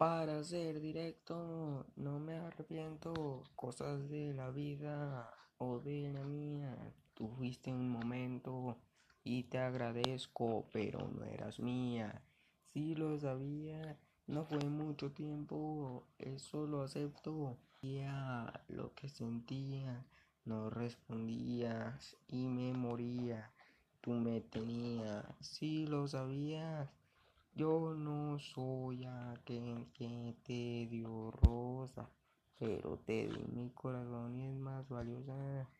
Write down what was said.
Para ser directo, no me arrepiento cosas de la vida o de la mía. Tú fuiste un momento y te agradezco, pero no eras mía. Si lo sabía, no fue mucho tiempo, eso lo acepto. Ya lo que sentía, no respondías y me moría. Tú me tenías, si lo sabías. Yo no soy aquel que te dio rosa, pero te di mi corazón y es más valiosa.